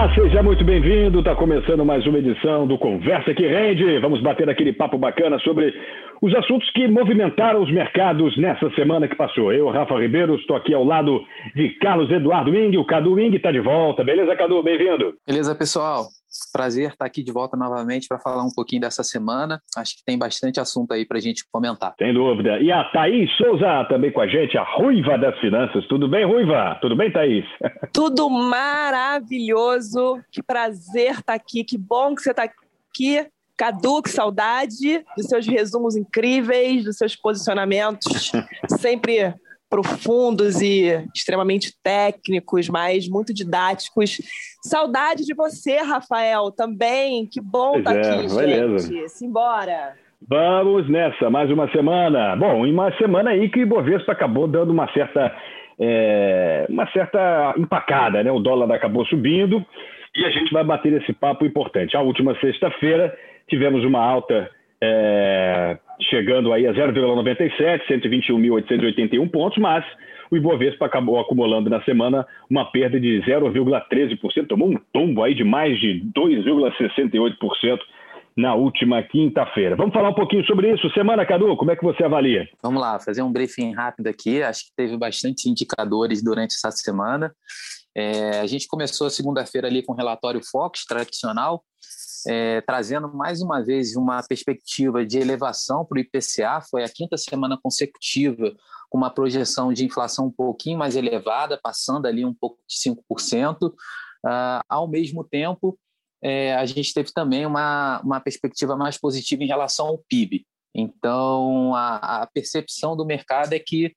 Olá, seja muito bem-vindo. Está começando mais uma edição do Conversa que Rende. Vamos bater aquele papo bacana sobre os assuntos que movimentaram os mercados nessa semana que passou. Eu, Rafa Ribeiro, estou aqui ao lado de Carlos Eduardo Ing. O Cadu Ing está de volta. Beleza, Cadu? Bem-vindo. Beleza, pessoal. Prazer estar aqui de volta novamente para falar um pouquinho dessa semana. Acho que tem bastante assunto aí para a gente comentar. Sem dúvida. E a Thaís Souza também com a gente, a Ruiva das Finanças. Tudo bem, Ruiva? Tudo bem, Thaís? Tudo maravilhoso. Que prazer estar aqui. Que bom que você está aqui Cadu, que saudade dos seus resumos incríveis, dos seus posicionamentos sempre profundos e extremamente técnicos, mas muito didáticos. Saudade de você, Rafael, também. Que bom estar tá é, aqui, beleza. gente. Simbora. Vamos nessa, mais uma semana. Bom, em uma semana aí que o Bovespa acabou dando uma certa, é, uma certa empacada, né? O dólar acabou subindo e a gente vai bater esse papo importante. A última sexta-feira tivemos uma alta é, chegando aí a 0,97, 121.881 pontos, mas o Ibovespa acabou acumulando na semana uma perda de 0,13%, tomou um tombo aí de mais de 2,68% na última quinta-feira. Vamos falar um pouquinho sobre isso. Semana, Cadu, como é que você avalia? Vamos lá, fazer um briefing rápido aqui. Acho que teve bastante indicadores durante essa semana. É, a gente começou a segunda-feira ali com o relatório Fox tradicional, é, trazendo mais uma vez uma perspectiva de elevação para o IPCA. Foi a quinta semana consecutiva com uma projeção de inflação um pouquinho mais elevada, passando ali um pouco de 5%. Ah, ao mesmo tempo, é, a gente teve também uma, uma perspectiva mais positiva em relação ao PIB. Então, a, a percepção do mercado é que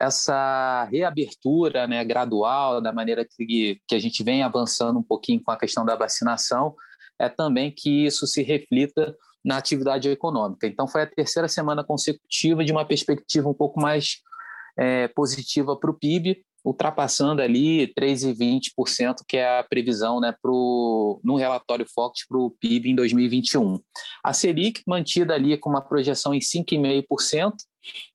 essa reabertura né, gradual, da maneira que, que a gente vem avançando um pouquinho com a questão da vacinação, é também que isso se reflita na atividade econômica. Então, foi a terceira semana consecutiva de uma perspectiva um pouco mais é, positiva para o PIB, ultrapassando ali 3,20%, que é a previsão né, pro, no relatório Fox para o PIB em 2021. A Selic mantida ali com uma projeção em 5,5%,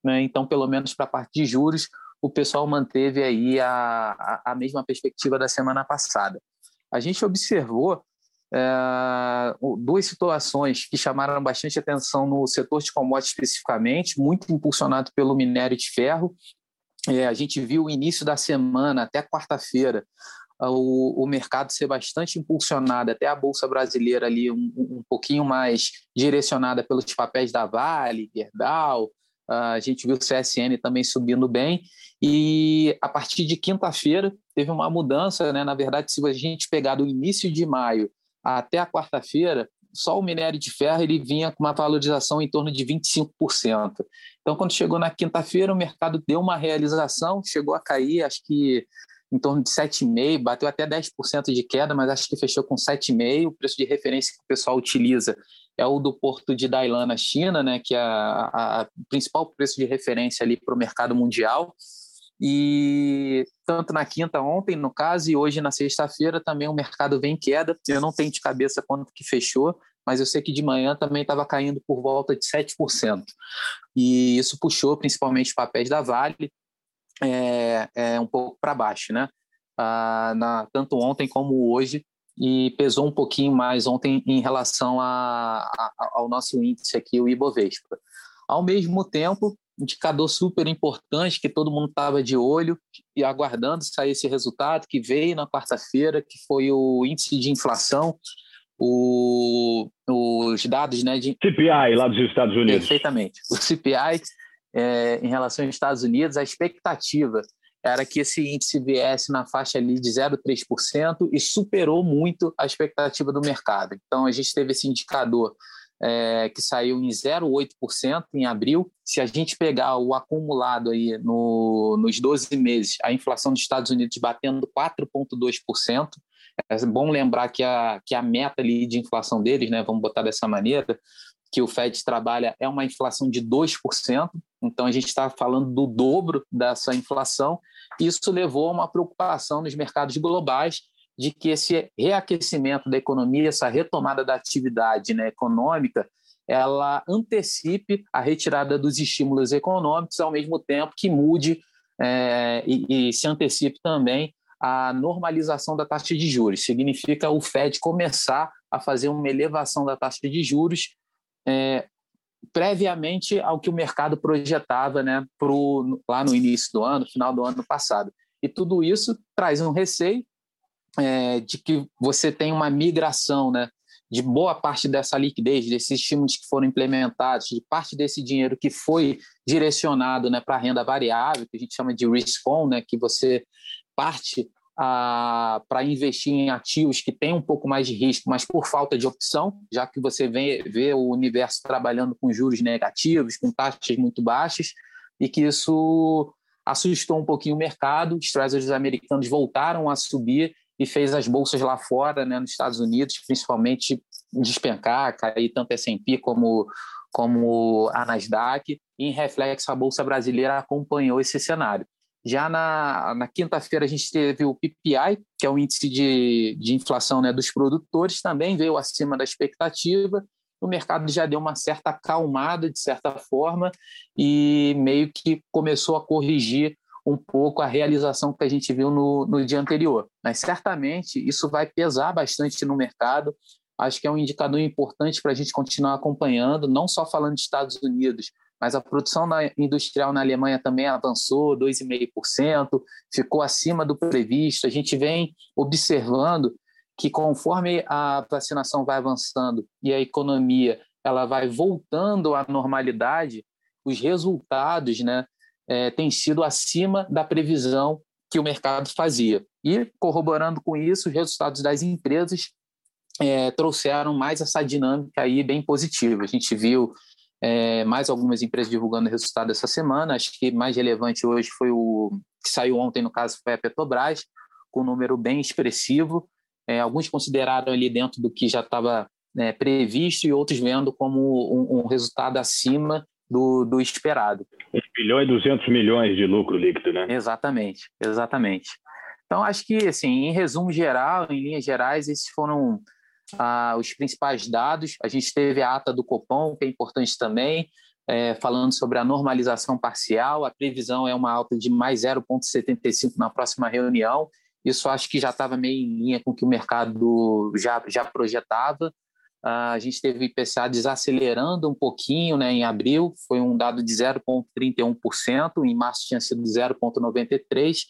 né, então, pelo menos para a parte de juros, o pessoal manteve aí a, a, a mesma perspectiva da semana passada. A gente observou é, duas situações que chamaram bastante atenção no setor de commodities especificamente, muito impulsionado pelo minério de ferro. É, a gente viu o início da semana, até quarta-feira, o, o, mercado ser bastante impulsionado, até a Bolsa Brasileira ali um, um pouquinho mais direcionada pelos papéis da Vale, Gerdau, a gente viu o CSN também subindo bem, e a partir de quinta-feira teve uma mudança, né? na verdade, se a gente pegar do início de maio até a quarta-feira, só o minério de ferro ele vinha com uma valorização em torno de 25%. Então, quando chegou na quinta-feira, o mercado deu uma realização, chegou a cair, acho que em torno de 7,5%, bateu até 10% de queda, mas acho que fechou com 7,5%. O preço de referência que o pessoal utiliza é o do porto de Dailan, na China, né, que é o principal preço de referência ali para o mercado mundial. E tanto na quinta ontem, no caso, e hoje na sexta-feira também o mercado vem em queda. Eu não tenho de cabeça quanto que fechou, mas eu sei que de manhã também estava caindo por volta de 7%. E isso puxou principalmente papéis da Vale é, é um pouco para baixo, né? Ah, na, tanto ontem como hoje, e pesou um pouquinho mais ontem em relação a, a, ao nosso índice aqui, o Ibovespa. Ao mesmo tempo, indicador super importante que todo mundo estava de olho e aguardando sair esse resultado que veio na quarta-feira, que foi o índice de inflação, o, os dados né, de CPI lá dos Estados Unidos. Perfeitamente. O CPI é, em relação aos Estados Unidos, a expectativa era que esse índice viesse na faixa ali de 0,3% e superou muito a expectativa do mercado. Então a gente teve esse indicador é, que saiu em 0,8% em abril. Se a gente pegar o acumulado aí no, nos 12 meses, a inflação dos Estados Unidos batendo 4,2%. É bom lembrar que a, que a meta ali de inflação deles, né, vamos botar dessa maneira, que o Fed trabalha é uma inflação de 2%, então a gente está falando do dobro dessa inflação. Isso levou a uma preocupação nos mercados globais de que esse reaquecimento da economia, essa retomada da atividade né, econômica, ela antecipe a retirada dos estímulos econômicos, ao mesmo tempo que mude é, e, e, se antecipe também a normalização da taxa de juros. Significa o Fed começar a fazer uma elevação da taxa de juros é, previamente ao que o mercado projetava né, pro, lá no início do ano, final do ano passado. E tudo isso traz um receio é, de que você tem uma migração né, de boa parte dessa liquidez, desses estímulos que foram implementados, de parte desse dinheiro que foi direcionado né, para a renda variável, que a gente chama de risk-on, né, que você parte para investir em ativos que têm um pouco mais de risco, mas por falta de opção, já que você vê, vê o universo trabalhando com juros negativos, com taxas muito baixas, e que isso assustou um pouquinho o mercado, os treasuries americanos voltaram a subir e fez as bolsas lá fora, né, nos Estados Unidos, principalmente despencar, cair tanto S&P como como a Nasdaq, e em reflexo a bolsa brasileira acompanhou esse cenário. Já na, na quinta-feira a gente teve o PPI, que é o índice de, de inflação né, dos produtores, também veio acima da expectativa. O mercado já deu uma certa acalmada, de certa forma, e meio que começou a corrigir um pouco a realização que a gente viu no, no dia anterior. Mas certamente isso vai pesar bastante no mercado. Acho que é um indicador importante para a gente continuar acompanhando, não só falando de Estados Unidos, mas a produção industrial na Alemanha também avançou 2,5%, ficou acima do previsto. A gente vem observando que conforme a vacinação vai avançando e a economia ela vai voltando à normalidade, os resultados né, é, têm sido acima da previsão que o mercado fazia. E, corroborando com isso, os resultados das empresas é, trouxeram mais essa dinâmica aí bem positiva. A gente viu é, mais algumas empresas divulgando resultado essa semana. Acho que mais relevante hoje foi o que saiu ontem, no caso, foi a Petrobras, com um número bem expressivo. É, alguns consideraram ali dentro do que já estava né, previsto e outros vendo como um, um resultado acima do, do, esperado. 1 bilhão e 200 milhões de lucro líquido, né? Exatamente, exatamente. Então, acho que, assim, em resumo geral, em linhas gerais, esses foram ah, os principais dados. A gente teve a ata do Copom, que é importante também, é, falando sobre a normalização parcial. A previsão é uma alta de mais 0,75 na próxima reunião. Isso acho que já estava meio em linha com o que o mercado já, já projetava. Ah, a gente teve o IPCA desacelerando um pouquinho né, em abril, foi um dado de 0,31%, em março tinha sido 0,93%,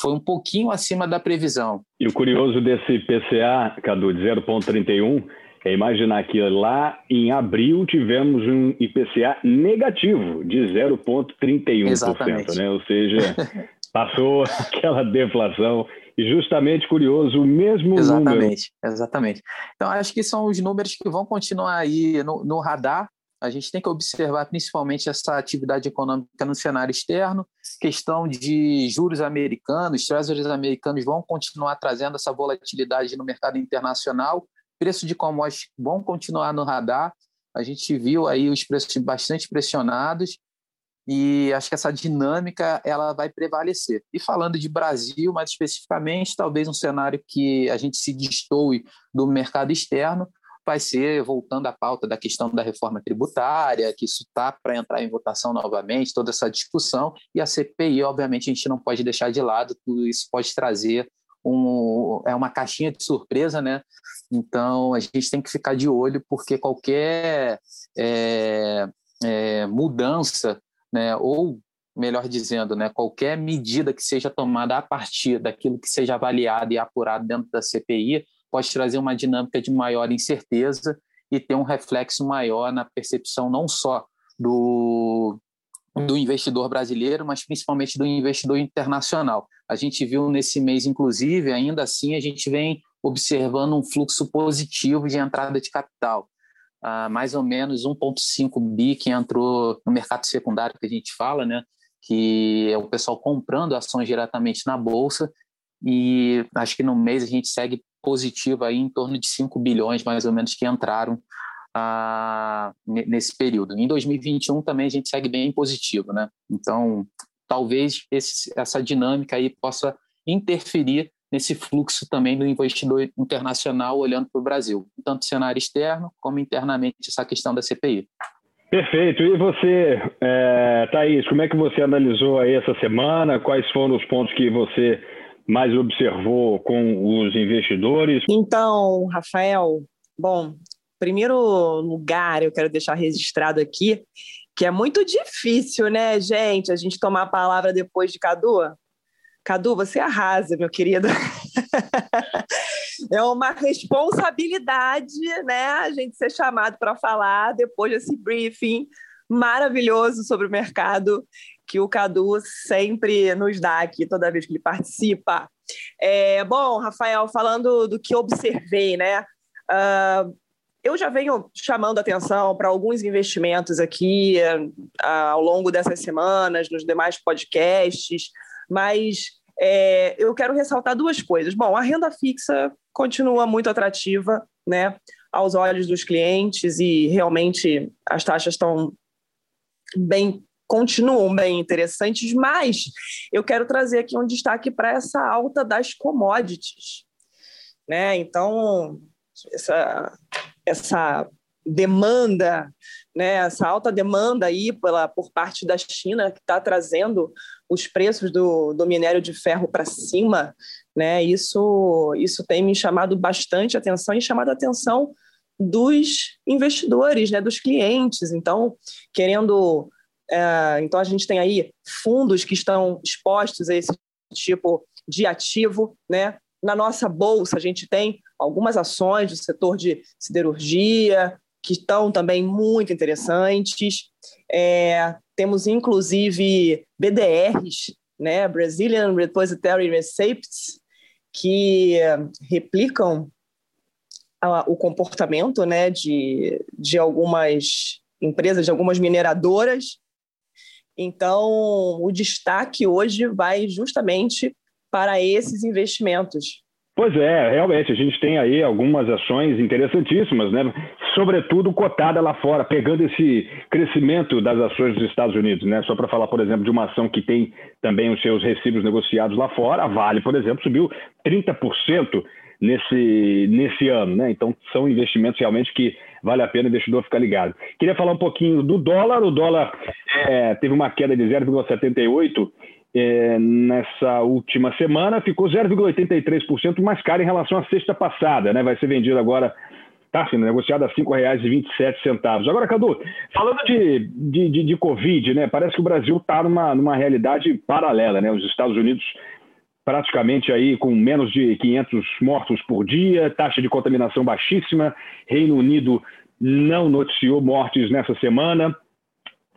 foi um pouquinho acima da previsão. E o curioso desse PCA, Cadu, de 0,31, é imaginar que lá em abril tivemos um IPCA negativo de 0,31%, né? ou seja, passou aquela deflação. E justamente curioso, o mesmo exatamente, número. Exatamente. Então, acho que são os números que vão continuar aí no, no radar. A gente tem que observar principalmente essa atividade econômica no cenário externo, questão de juros americanos, treasuries americanos vão continuar trazendo essa volatilidade no mercado internacional, preço de commodities vão continuar no radar, a gente viu aí os preços bastante pressionados e acho que essa dinâmica ela vai prevalecer. E falando de Brasil, mais especificamente, talvez um cenário que a gente se destoe do mercado externo, vai ser voltando à pauta da questão da reforma tributária, que isso está para entrar em votação novamente, toda essa discussão, e a CPI, obviamente, a gente não pode deixar de lado, tudo isso pode trazer um, é uma caixinha de surpresa, né? Então a gente tem que ficar de olho, porque qualquer é, é, mudança, né, ou melhor dizendo, né, qualquer medida que seja tomada a partir daquilo que seja avaliado e apurado dentro da CPI pode trazer uma dinâmica de maior incerteza e ter um reflexo maior na percepção não só do, do investidor brasileiro, mas principalmente do investidor internacional. A gente viu nesse mês, inclusive, ainda assim, a gente vem observando um fluxo positivo de entrada de capital. Mais ou menos 1,5 bi que entrou no mercado secundário, que a gente fala, né? que é o pessoal comprando ações diretamente na bolsa, e acho que no mês a gente segue positivo aí em torno de 5 bilhões, mais ou menos, que entraram nesse período. Em 2021 também a gente segue bem positivo, né? Então, talvez esse, essa dinâmica aí possa interferir nesse fluxo também do investidor internacional olhando para o Brasil, tanto cenário externo como internamente essa questão da CPI. Perfeito. E você, é, Thaís, como é que você analisou aí essa semana? Quais foram os pontos que você mais observou com os investidores? Então, Rafael, bom, primeiro lugar eu quero deixar registrado aqui que é muito difícil, né, gente, a gente tomar a palavra depois de Cadu. Cadu, você arrasa, meu querido. é uma responsabilidade, né, a gente ser chamado para falar depois desse briefing maravilhoso sobre o mercado que o Cadu sempre nos dá aqui toda vez que ele participa. É, bom, Rafael, falando do que observei, né? Uh, eu já venho chamando atenção para alguns investimentos aqui uh, ao longo dessas semanas, nos demais podcasts, mas é, eu quero ressaltar duas coisas. Bom, a renda fixa continua muito atrativa, né? Aos olhos dos clientes e realmente as taxas estão bem continuam bem interessantes, mas eu quero trazer aqui um destaque para essa alta das commodities. Né? Então, essa, essa demanda, né, essa alta demanda aí pela, por parte da China, que está trazendo os preços do, do minério de ferro para cima, né, isso, isso tem me chamado bastante atenção e chamado a atenção dos investidores, né, dos clientes. Então, querendo é, então, a gente tem aí fundos que estão expostos a esse tipo de ativo. Né? Na nossa bolsa, a gente tem algumas ações do setor de siderurgia, que estão também muito interessantes. É, temos, inclusive, BDRs, né? Brazilian Repository Receipts, que replicam o comportamento né, de, de algumas empresas, de algumas mineradoras, então, o destaque hoje vai justamente para esses investimentos. Pois é, realmente, a gente tem aí algumas ações interessantíssimas, né? sobretudo cotada lá fora, pegando esse crescimento das ações dos Estados Unidos. Né? Só para falar, por exemplo, de uma ação que tem também os seus recibos negociados lá fora, a Vale, por exemplo, subiu 30% nesse, nesse ano. Né? Então, são investimentos realmente que vale a pena o investidor ficar ligado. Queria falar um pouquinho do dólar. O dólar é, teve uma queda de 0,78 é, nessa última semana, ficou 0,83% mais caro em relação à sexta passada. Né? Vai ser vendido agora está sendo negociado a R$ 5,27. Agora, Cadu, falando de, de, de, de, Covid, né, parece que o Brasil está numa, numa realidade paralela. Né? Os Estados Unidos praticamente aí com menos de 500 mortos por dia, taxa de contaminação baixíssima. Reino Unido não noticiou mortes nessa semana.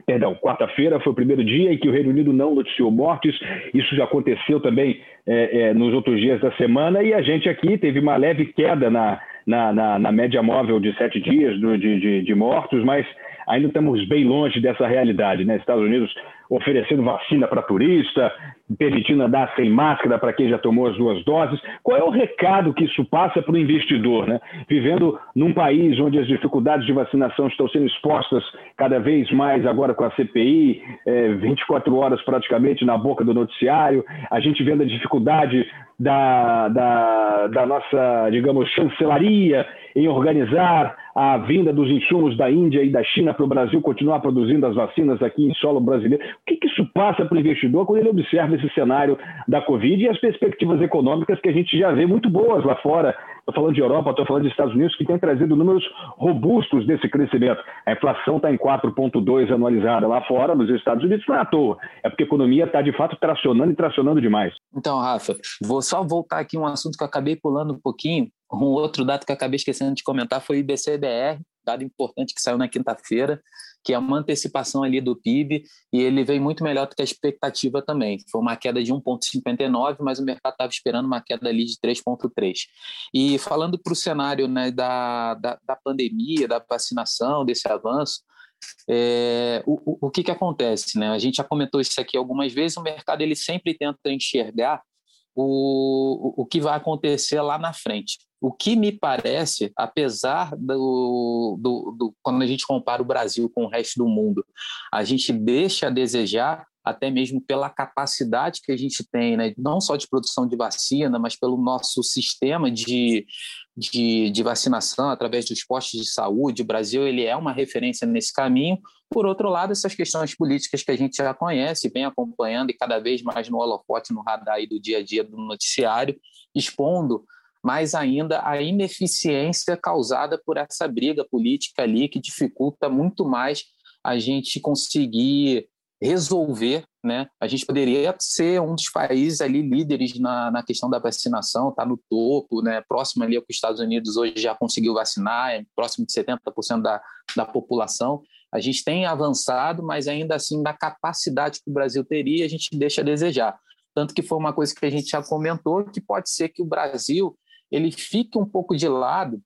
Perdão, quarta-feira foi o primeiro dia em que o Reino Unido não noticiou mortes. Isso já aconteceu também é, é, nos outros dias da semana. E a gente aqui teve uma leve queda na, na, na, na média móvel de sete dias de, de, de mortos, mas ainda estamos bem longe dessa realidade. Né? Estados Unidos oferecendo vacina para turista, permitindo andar sem máscara para quem já tomou as duas doses. Qual é o recado que isso passa para o investidor? Né? Vivendo num país onde as dificuldades de vacinação estão sendo expostas cada vez mais agora com a CPI, é, 24 horas praticamente na boca do noticiário, a gente vendo a dificuldade da, da, da nossa, digamos, chancelaria em organizar a vinda dos insumos da Índia e da China para o Brasil continuar produzindo as vacinas aqui em solo brasileiro. O que, que isso passa para o investidor quando ele observa esse cenário da Covid e as perspectivas econômicas que a gente já vê muito boas lá fora? Estou falando de Europa, estou falando dos Estados Unidos, que tem trazido números robustos desse crescimento. A inflação está em 4,2 anualizada lá fora, nos Estados Unidos não é à toa. É porque a economia está, de fato, tracionando e tracionando demais. Então, Rafa, vou só voltar aqui um assunto que eu acabei pulando um pouquinho, um outro dado que eu acabei esquecendo de comentar foi o IBCBR, dado importante que saiu na quinta-feira, que é uma antecipação ali do PIB, e ele veio muito melhor do que a expectativa também. Foi uma queda de 1,59, mas o mercado estava esperando uma queda ali de 3,3. E falando para o cenário né, da, da, da, pandemia, da vacinação, desse avanço, é, o, o, o que, que acontece? Né? A gente já comentou isso aqui algumas vezes, o mercado ele sempre tenta enxergar o, o que vai acontecer lá na frente. O que me parece, apesar do, do, do, quando a gente compara o Brasil com o resto do mundo, a gente deixa a desejar até mesmo pela capacidade que a gente tem, né, não só de produção de vacina, mas pelo nosso sistema de, de, de, vacinação através dos postos de saúde. O Brasil ele é uma referência nesse caminho. Por outro lado, essas questões políticas que a gente já conhece, vem acompanhando e cada vez mais no holofote, no radar do dia a dia do noticiário, expondo mais ainda a ineficiência causada por essa briga política ali, que dificulta muito mais a gente conseguir resolver, né? A gente poderia ser um dos países ali líderes na, na questão da vacinação, está no topo, né? Próximo ali ao que os Estados Unidos hoje já conseguiu vacinar, é próximo de 70% da, da população. A gente tem avançado, mas ainda assim, na capacidade que o Brasil teria, a gente deixa a desejar. Tanto que foi uma coisa que a gente já comentou, que pode ser que o Brasil ele fique um pouco de lado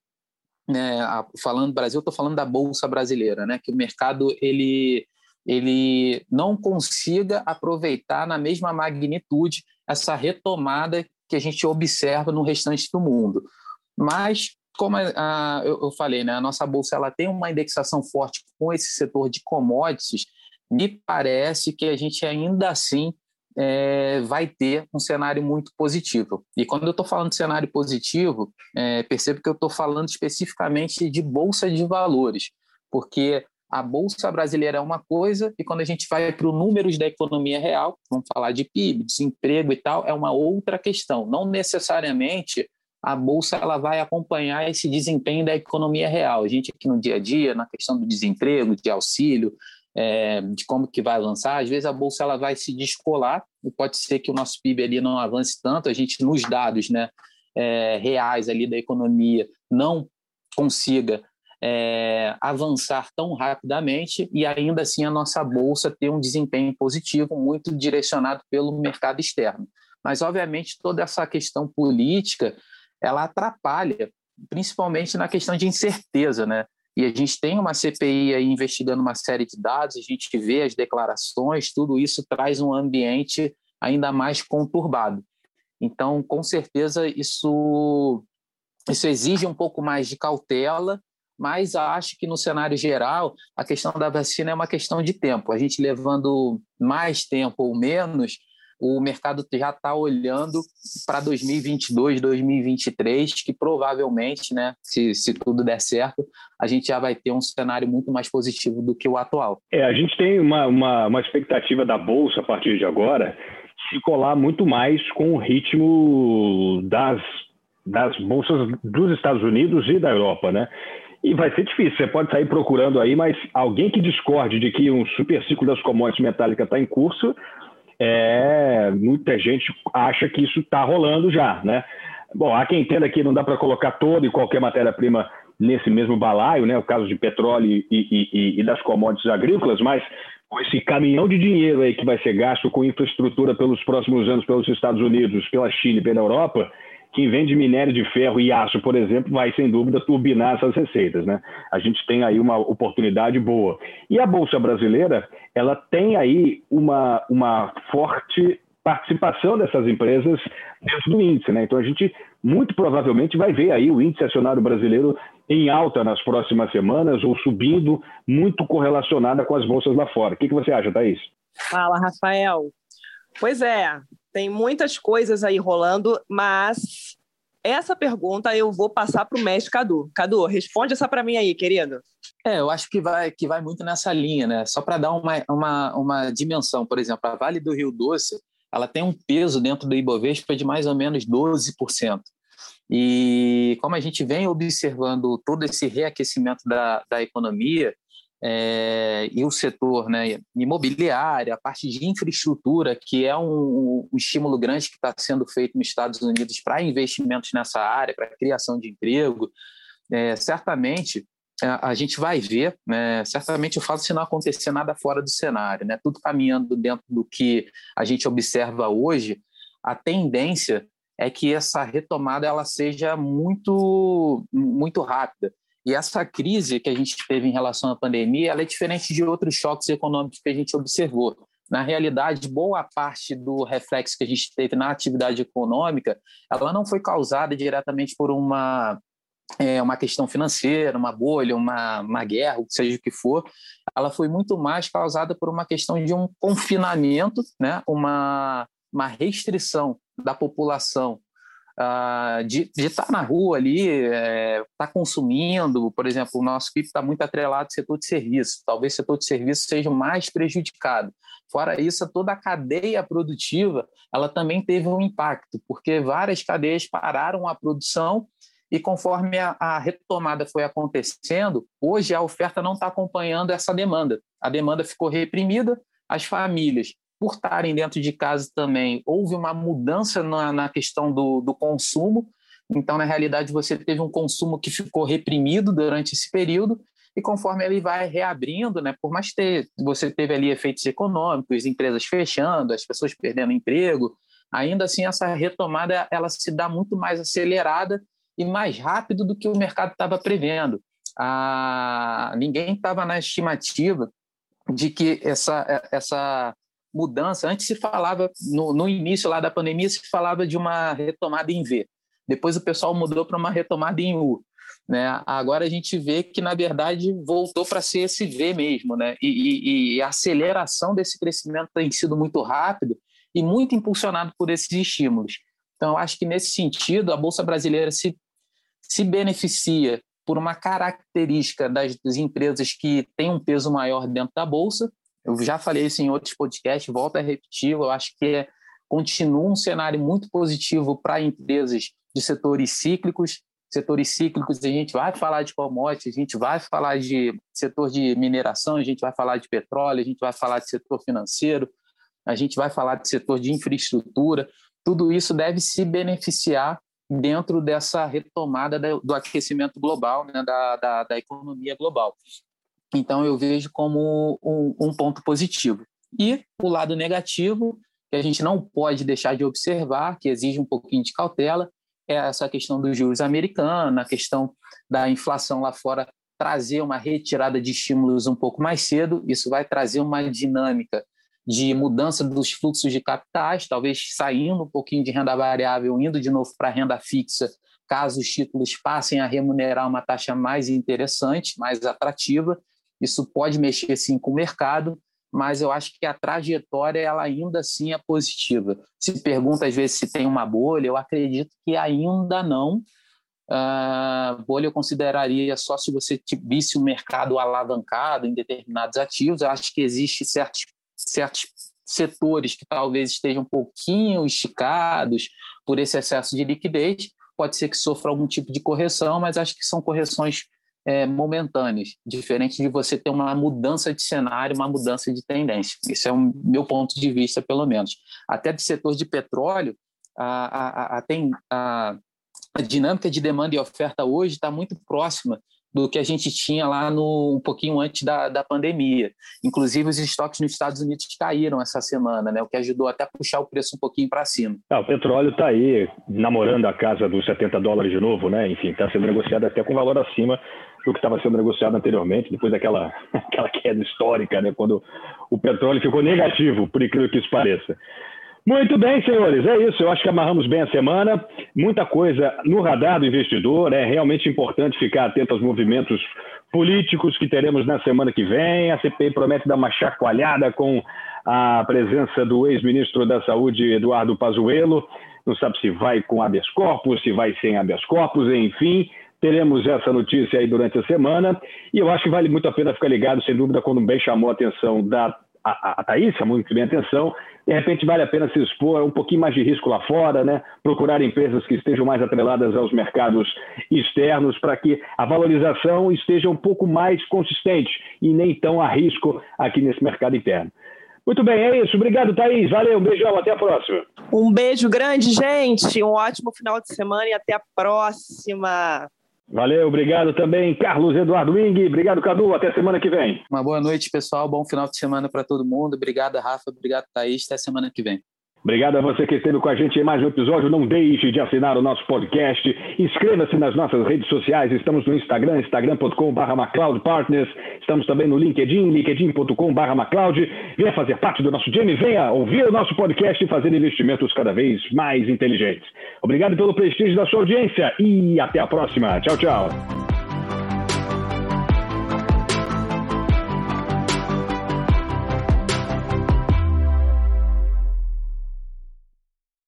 né, falando Brasil, estou falando da bolsa brasileira, né, que o mercado ele ele não consiga aproveitar na mesma magnitude essa retomada que a gente observa no restante do mundo. Mas, como a, eu, eu, falei, né, a nossa bolsa ela tem uma indexação forte com esse setor de commodities, me parece que a gente ainda assim é, vai ter um cenário muito positivo. E quando eu estou falando de cenário positivo, é, percebo que eu estou falando especificamente de bolsa de valores, porque a bolsa brasileira é uma coisa e quando a gente vai para os números da economia real, vamos falar de PIB, desemprego e tal, é uma outra questão. Não necessariamente a bolsa ela vai acompanhar esse desempenho da economia real. A gente aqui no dia a dia, na questão do desemprego, de auxílio, é, de como que vai avançar, às vezes a bolsa ela vai se descolar e pode ser que o nosso PIB ali não avance tanto, a gente nos dados né, é, reais ali da economia não consiga é, avançar tão rapidamente e ainda assim a nossa bolsa ter um desempenho positivo muito direcionado pelo mercado externo. Mas obviamente toda essa questão política ela atrapalha, principalmente na questão de incerteza, né? E a gente tem uma CPI aí investigando uma série de dados, a gente vê as declarações, tudo isso traz um ambiente ainda mais conturbado. Então, com certeza, isso, isso exige um pouco mais de cautela mas acho que no cenário geral a questão da vacina é uma questão de tempo. A gente levando mais tempo ou menos, o mercado já está olhando para 2022, 2023, que provavelmente, né, se, se tudo der certo, a gente já vai ter um cenário muito mais positivo do que o atual. É, a gente tem uma, uma, uma expectativa da Bolsa a partir de agora se colar muito mais com o ritmo das, das bolsas dos Estados Unidos e da Europa, né? E vai ser difícil, você pode sair procurando aí, mas alguém que discorde de que um super ciclo das commodities metálicas está em curso, é, muita gente acha que isso está rolando já, né? Bom, há quem entenda que não dá para colocar toda e qualquer matéria-prima nesse mesmo balaio, né? O caso de petróleo e, e, e, das commodities agrícolas, mas com esse caminhão de dinheiro aí que vai ser gasto com infraestrutura pelos próximos anos pelos Estados Unidos, pela China e pela Europa, quem vende minério de ferro e aço, por exemplo, vai sem dúvida turbinar essas receitas, né? A gente tem aí uma oportunidade boa. E a bolsa brasileira, ela tem aí uma, uma forte participação dessas empresas dentro do índice, né? Então a gente muito provavelmente vai ver aí o índice acionário brasileiro em alta nas próximas semanas ou subindo, muito correlacionada com as bolsas lá fora. O que, que você acha, Thaís? Fala, Rafael. Pois é, tem muitas coisas aí rolando, mas essa pergunta eu vou passar para o mestre Cadu. Cadu, responde essa para mim aí, querido. É, eu acho que vai, que vai muito nessa linha, né? Só para dar uma, uma, uma dimensão, por exemplo, a Vale do Rio Doce, ela tem um peso dentro do Ibovespa de mais ou menos 12%. E como a gente vem observando todo esse reaquecimento da, da economia, é, e o setor né, imobiliário, a parte de infraestrutura, que é um, um estímulo grande que está sendo feito nos Estados Unidos para investimentos nessa área, para criação de emprego, é, certamente a, a, gente vai ver, né, certamente eu falo se não acontecer nada fora do cenário, né, tudo caminhando dentro do que a gente observa hoje, a tendência é que essa retomada ela seja muito, muito rápida. E essa crise que a gente teve em relação à pandemia, ela é diferente de outros choques econômicos que a gente observou. Na realidade, boa parte do reflexo que a gente teve na atividade econômica, ela não foi causada diretamente por uma é, uma questão financeira, uma bolha, uma, uma guerra, seja o que for, ela foi muito mais causada por uma questão de um confinamento, né? uma, uma restrição da população uh, de estar tá na rua ali, estar é, tá consumindo, por exemplo, o nosso PIB está muito atrelado ao setor de serviço, talvez o setor de serviço seja mais prejudicado. Fora isso, toda a cadeia produtiva ela também teve um impacto, porque várias cadeias pararam a produção e conforme a, a retomada foi acontecendo, hoje a oferta não está acompanhando essa demanda. A demanda ficou reprimida, as famílias, por estarem dentro de casa também, houve uma mudança na, na questão do, do consumo. Então, na realidade, você teve um consumo que ficou reprimido durante esse período, e conforme ele vai reabrindo, né, por mais ter, você teve ali efeitos econômicos, empresas fechando, as pessoas perdendo emprego, ainda assim essa retomada ela se dá muito mais acelerada e mais rápido do que o mercado estava prevendo. Ah, ninguém estava na estimativa de que essa, essa mudança, antes se falava, no, no início lá da pandemia, se falava de uma retomada em V. Depois o pessoal mudou para uma retomada em U. Né? Agora a gente vê que, na verdade, voltou para ser esse V mesmo. Né? E, e, e, a aceleração desse crescimento tem sido muito rápido e muito impulsionado por esses estímulos. Então, acho que, nesse sentido, a Bolsa Brasileira se se beneficia por uma característica das, das empresas que têm um peso maior dentro da bolsa. Eu já falei isso em outros podcasts, volto a repetir, eu acho que é, continua um cenário muito positivo para empresas de setores cíclicos. Setores cíclicos, a gente vai falar de commodities, a gente vai falar de setor de mineração, a gente vai falar de petróleo, a gente vai falar de setor financeiro, a gente vai falar de setor de infraestrutura. Tudo isso deve se beneficiar dentro dessa retomada do aquecimento global, né, da, da, da, economia global. Então, eu vejo como um, um, ponto positivo. E o lado negativo, que a gente não pode deixar de observar, que exige um pouquinho de cautela, é essa questão dos juros americanos, a questão da inflação lá fora trazer uma retirada de estímulos um pouco mais cedo. Isso vai trazer uma dinâmica de mudança dos fluxos de capitais, talvez saindo um pouquinho de renda variável, indo de novo para renda fixa, caso os títulos passem a remunerar uma taxa mais interessante, mais atrativa. Isso pode mexer sim com o mercado, mas eu acho que a trajetória ela ainda assim é positiva. Se pergunta às vezes se tem uma bolha, eu acredito que ainda não. Uh, bolha eu consideraria só se você visse o mercado alavancado em determinados ativos. Eu acho que existe certos certos setores que talvez estejam um pouquinho esticados por esse excesso de liquidez, pode ser que sofra algum tipo de correção, mas acho que são correções é, momentâneas, diferente de você ter uma mudança de cenário, uma mudança de tendência. Esse é o meu ponto de vista, pelo menos. Até do setor de petróleo, a, a, a, tem, a, a dinâmica de demanda e oferta hoje está muito próxima do que a gente tinha lá no um pouquinho antes da, da pandemia. Inclusive, os estoques nos Estados Unidos caíram essa semana, né? o que ajudou até a puxar o preço um pouquinho para cima. Ah, o petróleo está aí namorando a casa dos 70 dólares de novo, né? Enfim, está sendo negociado até com valor acima do que estava sendo negociado anteriormente, depois daquela aquela queda histórica, né? quando o petróleo ficou negativo, por incrível que isso pareça. Muito bem, senhores, é isso. Eu acho que amarramos bem a semana. Muita coisa no radar do investidor. É realmente importante ficar atento aos movimentos políticos que teremos na semana que vem. A CPI promete dar uma chacoalhada com a presença do ex-ministro da Saúde, Eduardo Pazuello. Não sabe se vai com habeas corpus, se vai sem habeas corpus, enfim. Teremos essa notícia aí durante a semana. E eu acho que vale muito a pena ficar ligado, sem dúvida, quando bem chamou a atenção da a, a Thaís chamou muito bem a atenção, de repente vale a pena se expor um pouquinho mais de risco lá fora, né? procurar empresas que estejam mais atreladas aos mercados externos para que a valorização esteja um pouco mais consistente e nem tão a risco aqui nesse mercado interno. Muito bem, é isso. Obrigado, Thaís. Valeu, um beijão, até a próxima. Um beijo grande, gente. Um ótimo final de semana e até a próxima. Valeu, obrigado também, Carlos Eduardo Wing. Obrigado, Cadu. Até semana que vem. Uma boa noite, pessoal. Bom final de semana para todo mundo. Obrigado, Rafa. Obrigado, Thaís. Até semana que vem. Obrigado a você que esteve com a gente em mais um episódio. Não deixe de assinar o nosso podcast. Inscreva-se nas nossas redes sociais. Estamos no Instagram, instagram.com.br MacLeodPartners. Estamos também no LinkedIn, linkedin.com.br MacLeod. Venha fazer parte do nosso time, venha ouvir o nosso podcast e fazer investimentos cada vez mais inteligentes. Obrigado pelo prestígio da sua audiência e até a próxima. Tchau, tchau.